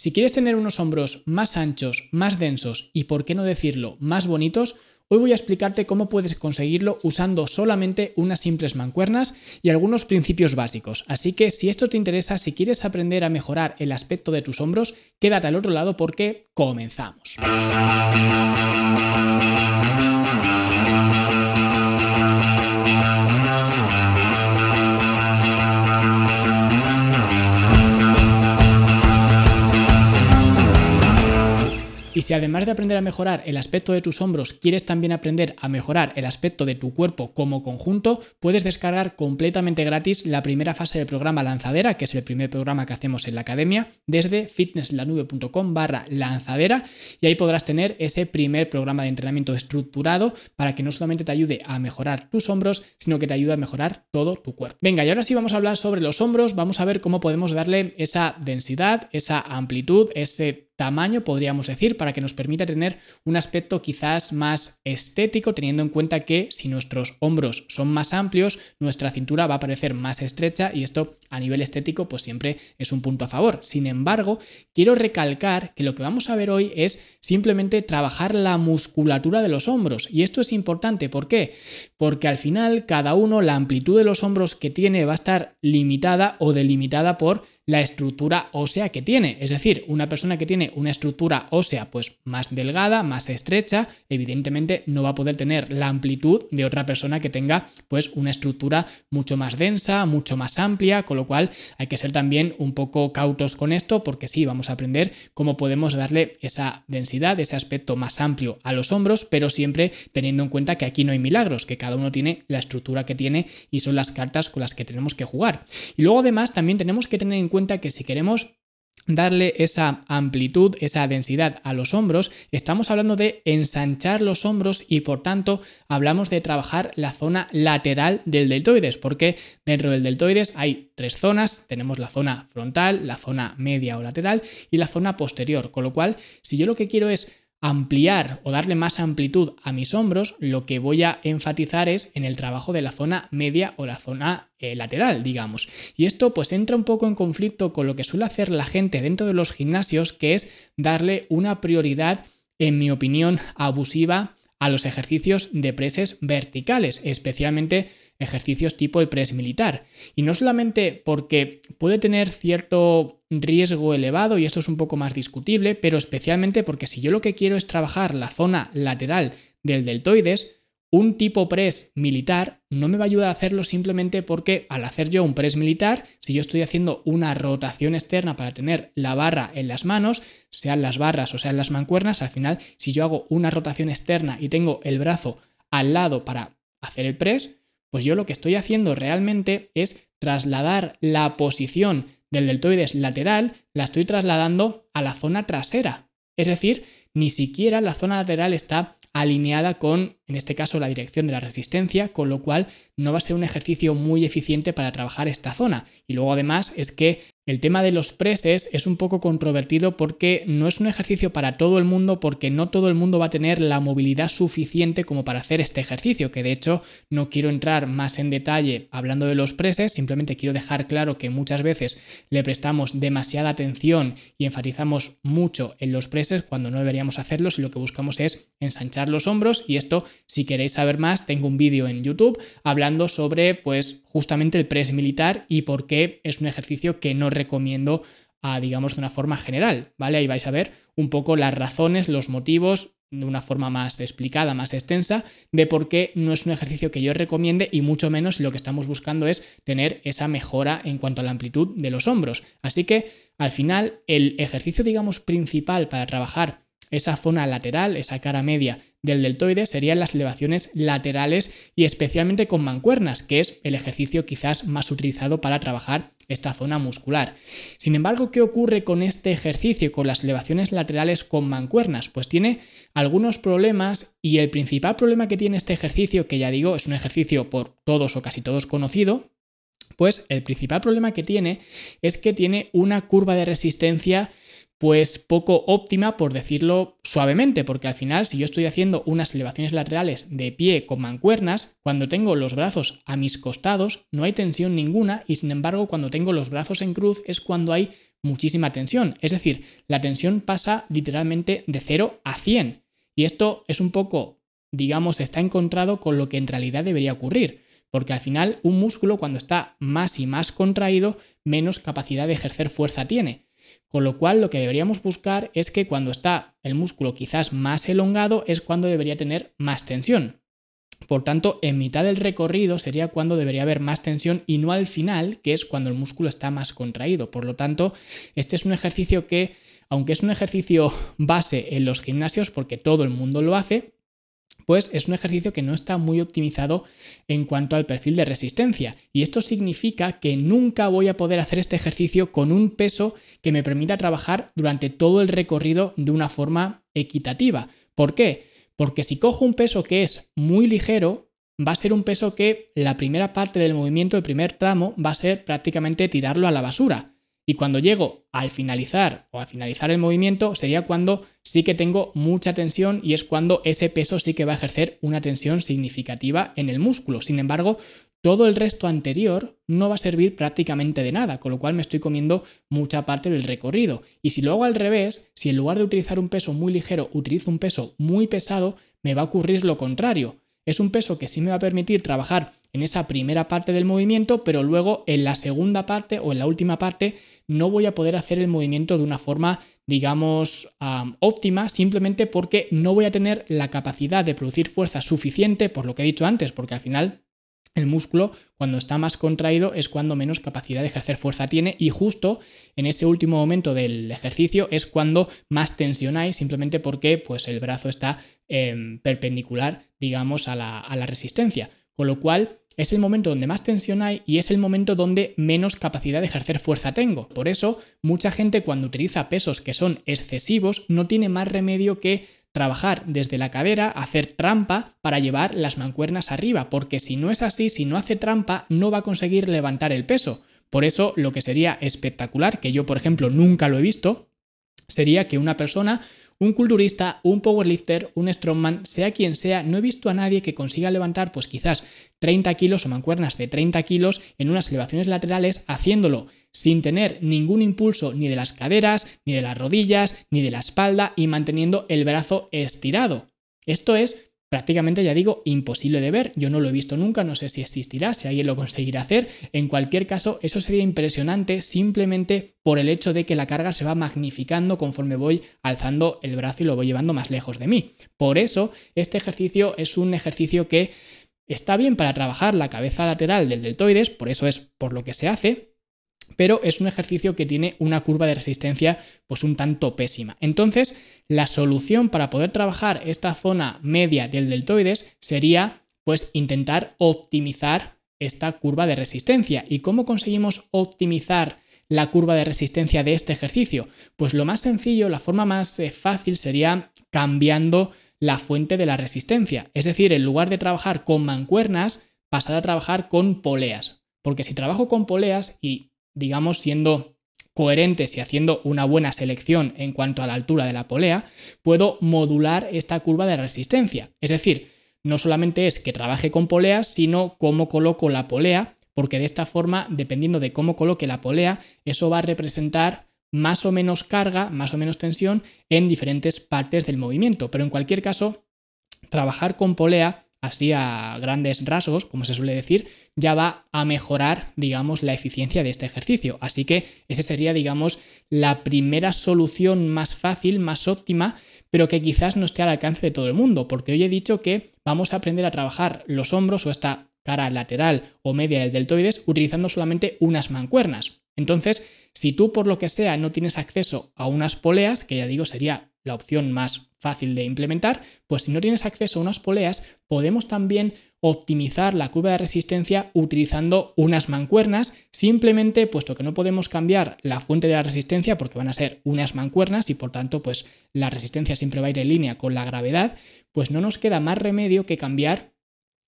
Si quieres tener unos hombros más anchos, más densos y, por qué no decirlo, más bonitos, Hoy voy a explicarte cómo puedes conseguirlo usando solamente unas simples mancuernas y algunos principios básicos. Así que si esto te interesa, si quieres aprender a mejorar el aspecto de tus hombros, quédate al otro lado porque comenzamos. Y si además de aprender a mejorar el aspecto de tus hombros, quieres también aprender a mejorar el aspecto de tu cuerpo como conjunto, puedes descargar completamente gratis la primera fase del programa Lanzadera, que es el primer programa que hacemos en la academia, desde fitnesslanube.com barra lanzadera, y ahí podrás tener ese primer programa de entrenamiento estructurado para que no solamente te ayude a mejorar tus hombros, sino que te ayude a mejorar todo tu cuerpo. Venga, y ahora sí vamos a hablar sobre los hombros, vamos a ver cómo podemos darle esa densidad, esa amplitud, ese tamaño, podríamos decir, para que nos permita tener un aspecto quizás más estético, teniendo en cuenta que si nuestros hombros son más amplios, nuestra cintura va a parecer más estrecha y esto a nivel estético pues siempre es un punto a favor. Sin embargo, quiero recalcar que lo que vamos a ver hoy es simplemente trabajar la musculatura de los hombros y esto es importante, ¿por qué? Porque al final cada uno la amplitud de los hombros que tiene va a estar limitada o delimitada por la estructura ósea que tiene. Es decir, una persona que tiene una estructura ósea pues más delgada, más estrecha, evidentemente no va a poder tener la amplitud de otra persona que tenga pues una estructura mucho más densa, mucho más amplia, con lo cual hay que ser también un poco cautos con esto porque sí, vamos a aprender cómo podemos darle esa densidad, ese aspecto más amplio a los hombros, pero siempre teniendo en cuenta que aquí no hay milagros, que cada uno tiene la estructura que tiene y son las cartas con las que tenemos que jugar. Y luego además también tenemos que tener en cuenta que si queremos darle esa amplitud, esa densidad a los hombros, estamos hablando de ensanchar los hombros y por tanto hablamos de trabajar la zona lateral del deltoides, porque dentro del deltoides hay tres zonas, tenemos la zona frontal, la zona media o lateral y la zona posterior, con lo cual si yo lo que quiero es ampliar o darle más amplitud a mis hombros, lo que voy a enfatizar es en el trabajo de la zona media o la zona eh, lateral, digamos. Y esto pues entra un poco en conflicto con lo que suele hacer la gente dentro de los gimnasios, que es darle una prioridad, en mi opinión, abusiva a los ejercicios de preses verticales, especialmente ejercicios tipo el press militar. Y no solamente porque puede tener cierto riesgo elevado, y esto es un poco más discutible, pero especialmente porque si yo lo que quiero es trabajar la zona lateral del deltoides, un tipo press militar no me va a ayudar a hacerlo simplemente porque al hacer yo un press militar, si yo estoy haciendo una rotación externa para tener la barra en las manos, sean las barras o sean las mancuernas, al final si yo hago una rotación externa y tengo el brazo al lado para hacer el press, pues yo lo que estoy haciendo realmente es trasladar la posición del deltoides lateral, la estoy trasladando a la zona trasera. Es decir, ni siquiera la zona lateral está alineada con, en este caso, la dirección de la resistencia, con lo cual no va a ser un ejercicio muy eficiente para trabajar esta zona. Y luego además es que el tema de los preses es un poco controvertido porque no es un ejercicio para todo el mundo porque no todo el mundo va a tener la movilidad suficiente como para hacer este ejercicio, que de hecho no quiero entrar más en detalle hablando de los preses, simplemente quiero dejar claro que muchas veces le prestamos demasiada atención y enfatizamos mucho en los preses cuando no deberíamos hacerlo si lo que buscamos es ensanchar los hombros y esto si queréis saber más tengo un vídeo en YouTube hablando sobre pues justamente el press militar y por qué es un ejercicio que no recomiendo a, digamos, de una forma general, ¿vale? Ahí vais a ver un poco las razones, los motivos, de una forma más explicada, más extensa, de por qué no es un ejercicio que yo recomiende y mucho menos lo que estamos buscando es tener esa mejora en cuanto a la amplitud de los hombros. Así que, al final, el ejercicio, digamos, principal para trabajar esa zona lateral, esa cara media del deltoide serían las elevaciones laterales y especialmente con mancuernas, que es el ejercicio quizás más utilizado para trabajar esta zona muscular. Sin embargo, ¿qué ocurre con este ejercicio, con las elevaciones laterales con mancuernas? Pues tiene algunos problemas y el principal problema que tiene este ejercicio, que ya digo, es un ejercicio por todos o casi todos conocido, pues el principal problema que tiene es que tiene una curva de resistencia pues poco óptima por decirlo suavemente, porque al final si yo estoy haciendo unas elevaciones laterales de pie con mancuernas, cuando tengo los brazos a mis costados no hay tensión ninguna y sin embargo cuando tengo los brazos en cruz es cuando hay muchísima tensión. Es decir, la tensión pasa literalmente de 0 a 100. Y esto es un poco, digamos, está encontrado con lo que en realidad debería ocurrir. Porque al final un músculo cuando está más y más contraído, menos capacidad de ejercer fuerza tiene. Con lo cual lo que deberíamos buscar es que cuando está el músculo quizás más elongado es cuando debería tener más tensión. Por tanto, en mitad del recorrido sería cuando debería haber más tensión y no al final, que es cuando el músculo está más contraído. Por lo tanto, este es un ejercicio que, aunque es un ejercicio base en los gimnasios, porque todo el mundo lo hace, pues es un ejercicio que no está muy optimizado en cuanto al perfil de resistencia. Y esto significa que nunca voy a poder hacer este ejercicio con un peso que me permita trabajar durante todo el recorrido de una forma equitativa. ¿Por qué? Porque si cojo un peso que es muy ligero, va a ser un peso que la primera parte del movimiento, el primer tramo, va a ser prácticamente tirarlo a la basura. Y cuando llego al finalizar o a finalizar el movimiento sería cuando sí que tengo mucha tensión y es cuando ese peso sí que va a ejercer una tensión significativa en el músculo. Sin embargo, todo el resto anterior no va a servir prácticamente de nada, con lo cual me estoy comiendo mucha parte del recorrido. Y si lo hago al revés, si en lugar de utilizar un peso muy ligero utilizo un peso muy pesado, me va a ocurrir lo contrario. Es un peso que sí me va a permitir trabajar en esa primera parte del movimiento, pero luego en la segunda parte o en la última parte no voy a poder hacer el movimiento de una forma, digamos, óptima, simplemente porque no voy a tener la capacidad de producir fuerza suficiente, por lo que he dicho antes, porque al final el músculo, cuando está más contraído, es cuando menos capacidad de ejercer fuerza tiene y justo en ese último momento del ejercicio es cuando más tensión hay, simplemente porque pues, el brazo está em, perpendicular, digamos, a la, a la resistencia. Con lo cual, es el momento donde más tensión hay y es el momento donde menos capacidad de ejercer fuerza tengo. Por eso, mucha gente cuando utiliza pesos que son excesivos no tiene más remedio que trabajar desde la cadera, hacer trampa para llevar las mancuernas arriba, porque si no es así, si no hace trampa, no va a conseguir levantar el peso. Por eso lo que sería espectacular, que yo por ejemplo nunca lo he visto, sería que una persona, un culturista, un powerlifter, un strongman, sea quien sea, no he visto a nadie que consiga levantar pues quizás 30 kilos o mancuernas de 30 kilos en unas elevaciones laterales haciéndolo sin tener ningún impulso ni de las caderas, ni de las rodillas, ni de la espalda y manteniendo el brazo estirado. Esto es prácticamente, ya digo, imposible de ver. Yo no lo he visto nunca, no sé si existirá, si alguien lo conseguirá hacer. En cualquier caso, eso sería impresionante simplemente por el hecho de que la carga se va magnificando conforme voy alzando el brazo y lo voy llevando más lejos de mí. Por eso, este ejercicio es un ejercicio que está bien para trabajar la cabeza lateral del deltoides, por eso es por lo que se hace, pero es un ejercicio que tiene una curva de resistencia pues un tanto pésima. Entonces, la solución para poder trabajar esta zona media del deltoides sería pues intentar optimizar esta curva de resistencia. ¿Y cómo conseguimos optimizar la curva de resistencia de este ejercicio? Pues lo más sencillo, la forma más eh, fácil sería cambiando la fuente de la resistencia. Es decir, en lugar de trabajar con mancuernas, pasar a trabajar con poleas. Porque si trabajo con poleas y digamos, siendo coherentes y haciendo una buena selección en cuanto a la altura de la polea, puedo modular esta curva de resistencia. Es decir, no solamente es que trabaje con poleas, sino cómo coloco la polea, porque de esta forma, dependiendo de cómo coloque la polea, eso va a representar más o menos carga, más o menos tensión en diferentes partes del movimiento. Pero en cualquier caso, trabajar con polea así a grandes rasgos, como se suele decir, ya va a mejorar, digamos, la eficiencia de este ejercicio. Así que esa sería, digamos, la primera solución más fácil, más óptima, pero que quizás no esté al alcance de todo el mundo, porque hoy he dicho que vamos a aprender a trabajar los hombros o esta cara lateral o media del deltoides utilizando solamente unas mancuernas. Entonces, si tú por lo que sea no tienes acceso a unas poleas, que ya digo sería la opción más fácil de implementar, pues si no tienes acceso a unas poleas, podemos también optimizar la curva de resistencia utilizando unas mancuernas, simplemente puesto que no podemos cambiar la fuente de la resistencia porque van a ser unas mancuernas y por tanto pues la resistencia siempre va a ir en línea con la gravedad, pues no nos queda más remedio que cambiar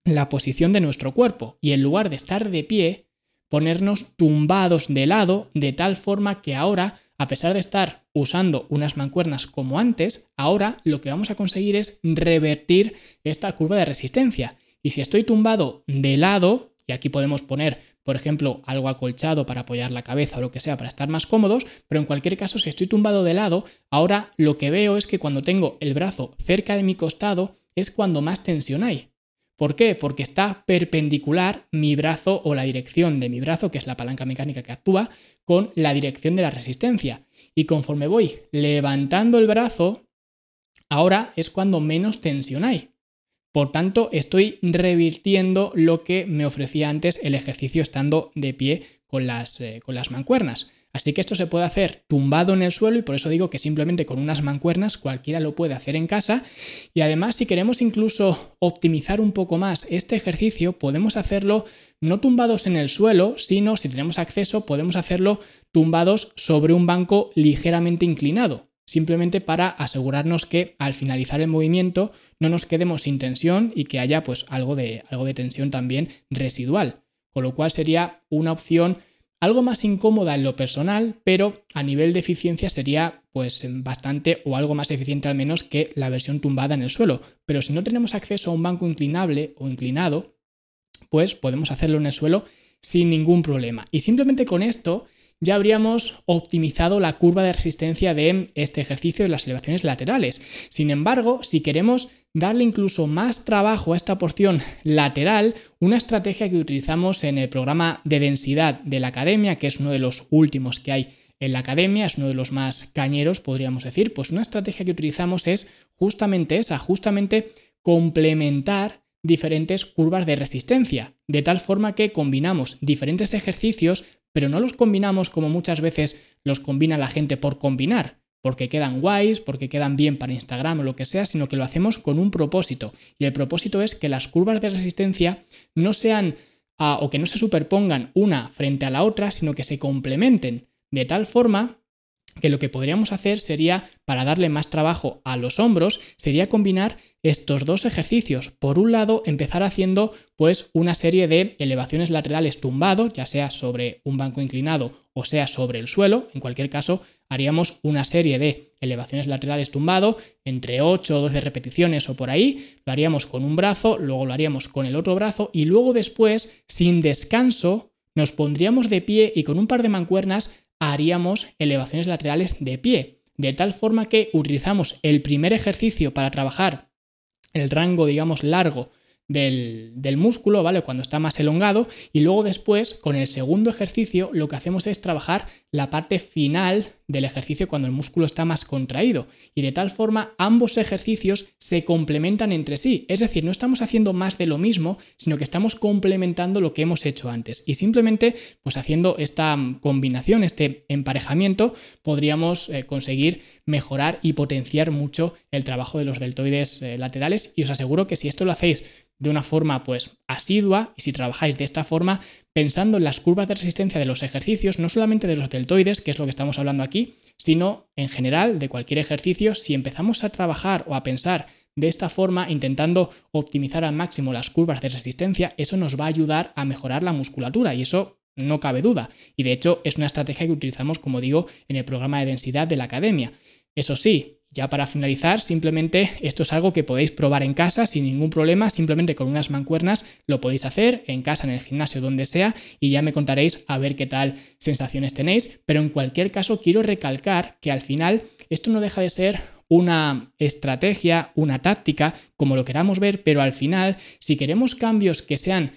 la posición de nuestro cuerpo y en lugar de estar de pie, ponernos tumbados de lado de tal forma que ahora a pesar de estar usando unas mancuernas como antes, ahora lo que vamos a conseguir es revertir esta curva de resistencia. Y si estoy tumbado de lado, y aquí podemos poner por ejemplo, algo acolchado para apoyar la cabeza o lo que sea para estar más cómodos, pero en cualquier caso, si estoy tumbado de lado, ahora lo que veo es que cuando tengo el brazo cerca de mi costado es cuando más tensión hay. ¿Por qué? Porque está perpendicular mi brazo o la dirección de mi brazo, que es la palanca mecánica que actúa, con la dirección de la resistencia. Y conforme voy levantando el brazo, ahora es cuando menos tensión hay. Por tanto, estoy revirtiendo lo que me ofrecía antes el ejercicio estando de pie con las, eh, con las mancuernas. Así que esto se puede hacer tumbado en el suelo y por eso digo que simplemente con unas mancuernas cualquiera lo puede hacer en casa. Y además si queremos incluso optimizar un poco más este ejercicio, podemos hacerlo no tumbados en el suelo, sino si tenemos acceso podemos hacerlo tumbados sobre un banco ligeramente inclinado. Simplemente para asegurarnos que al finalizar el movimiento no nos quedemos sin tensión y que haya pues algo de, algo de tensión también residual. Con lo cual sería una opción algo más incómoda en lo personal, pero a nivel de eficiencia sería pues bastante o algo más eficiente al menos que la versión tumbada en el suelo. Pero si no tenemos acceso a un banco inclinable o inclinado, pues podemos hacerlo en el suelo sin ningún problema. Y simplemente con esto ya habríamos optimizado la curva de resistencia de este ejercicio de las elevaciones laterales. Sin embargo, si queremos darle incluso más trabajo a esta porción lateral, una estrategia que utilizamos en el programa de densidad de la academia, que es uno de los últimos que hay en la academia, es uno de los más cañeros, podríamos decir, pues una estrategia que utilizamos es justamente esa, justamente complementar diferentes curvas de resistencia, de tal forma que combinamos diferentes ejercicios pero no los combinamos como muchas veces los combina la gente por combinar, porque quedan guays, porque quedan bien para Instagram o lo que sea, sino que lo hacemos con un propósito. Y el propósito es que las curvas de resistencia no sean ah, o que no se superpongan una frente a la otra, sino que se complementen de tal forma que lo que podríamos hacer sería, para darle más trabajo a los hombros, sería combinar estos dos ejercicios. Por un lado, empezar haciendo pues una serie de elevaciones laterales tumbados, ya sea sobre un banco inclinado o sea sobre el suelo. En cualquier caso, haríamos una serie de elevaciones laterales tumbado, entre 8 o 12 repeticiones o por ahí. Lo haríamos con un brazo, luego lo haríamos con el otro brazo y luego después, sin descanso, nos pondríamos de pie y con un par de mancuernas haríamos elevaciones laterales de pie, de tal forma que utilizamos el primer ejercicio para trabajar el rango, digamos, largo del, músculo, ¿vale? Cuando está más elongado. Y luego después, con el segundo ejercicio, lo que hacemos es trabajar la parte final del ejercicio cuando el músculo está más contraído. Y de tal forma, ambos ejercicios se complementan entre sí. Es decir, no estamos haciendo más de lo mismo, sino que estamos complementando lo que hemos hecho antes. Y simplemente, pues haciendo esta combinación, este emparejamiento, podríamos eh, conseguir mejorar y potenciar mucho el trabajo de los deltoides eh, laterales. Y os aseguro que si esto lo hacéis de una forma pues asidua y si trabajáis de esta forma pensando en las curvas de resistencia de los ejercicios, no solamente de los deltoides, que es lo que estamos hablando aquí, sino en general de cualquier ejercicio, si empezamos a trabajar o a pensar de esta forma, intentando optimizar al máximo las curvas de resistencia, eso nos va a ayudar a mejorar la musculatura y eso no cabe duda. Y de hecho es una estrategia que utilizamos, como digo, en el programa de densidad de la academia. Eso sí, ya para finalizar, simplemente esto es algo que podéis probar en casa sin ningún problema, simplemente con unas mancuernas lo podéis hacer en casa, en el gimnasio, donde sea, y ya me contaréis a ver qué tal sensaciones tenéis. Pero en cualquier caso, quiero recalcar que al final esto no deja de ser una estrategia, una táctica, como lo queramos ver, pero al final, si queremos cambios que sean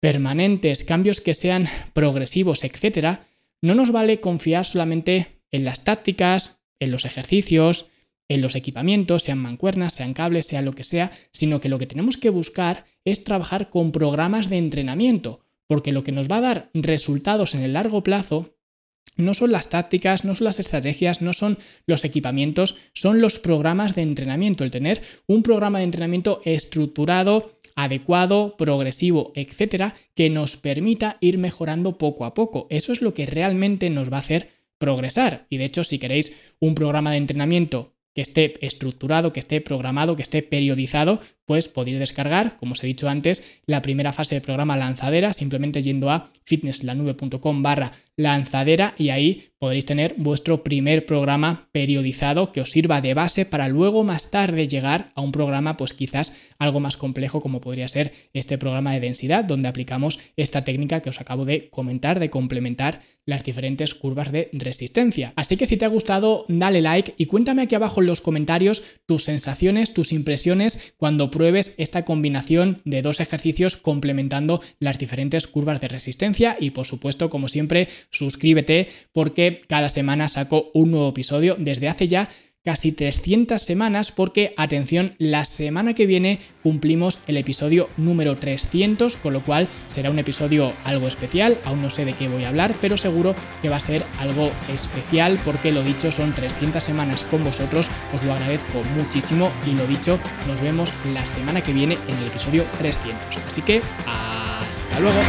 permanentes, cambios que sean progresivos, etcétera, no nos vale confiar solamente en las tácticas, en los ejercicios, en los equipamientos, sean mancuernas, sean cables, sea lo que sea, sino que lo que tenemos que buscar es trabajar con programas de entrenamiento, porque lo que nos va a dar resultados en el largo plazo no son las tácticas, no son las estrategias, no son los equipamientos, son los programas de entrenamiento, el tener un programa de entrenamiento estructurado, adecuado, progresivo, etcétera, que nos permita ir mejorando poco a poco. Eso es lo que realmente nos va a hacer progresar. Y de hecho, si queréis un programa de entrenamiento que esté estructurado, que esté programado, que esté periodizado, pues podéis descargar, como os he dicho antes, la primera fase del programa lanzadera, simplemente yendo a fitnesslanube.com barra lanzadera y ahí podréis tener vuestro primer programa periodizado que os sirva de base para luego más tarde llegar a un programa pues quizás algo más complejo como podría ser este programa de densidad donde aplicamos esta técnica que os acabo de comentar de complementar las diferentes curvas de resistencia. Así que si te ha gustado, dale like y cuéntame aquí abajo en los comentarios tus sensaciones, tus impresiones cuando pruebes esta combinación de dos ejercicios complementando las diferentes curvas de resistencia y por supuesto, como siempre, suscríbete porque cada semana saco un nuevo episodio desde hace ya casi 300 semanas porque, atención, la semana que viene cumplimos el episodio número 300, con lo cual será un episodio algo especial, aún no sé de qué voy a hablar, pero seguro que va a ser algo especial porque lo dicho son 300 semanas con vosotros, os lo agradezco muchísimo y lo dicho, nos vemos la semana que viene en el episodio 300. Así que, hasta luego.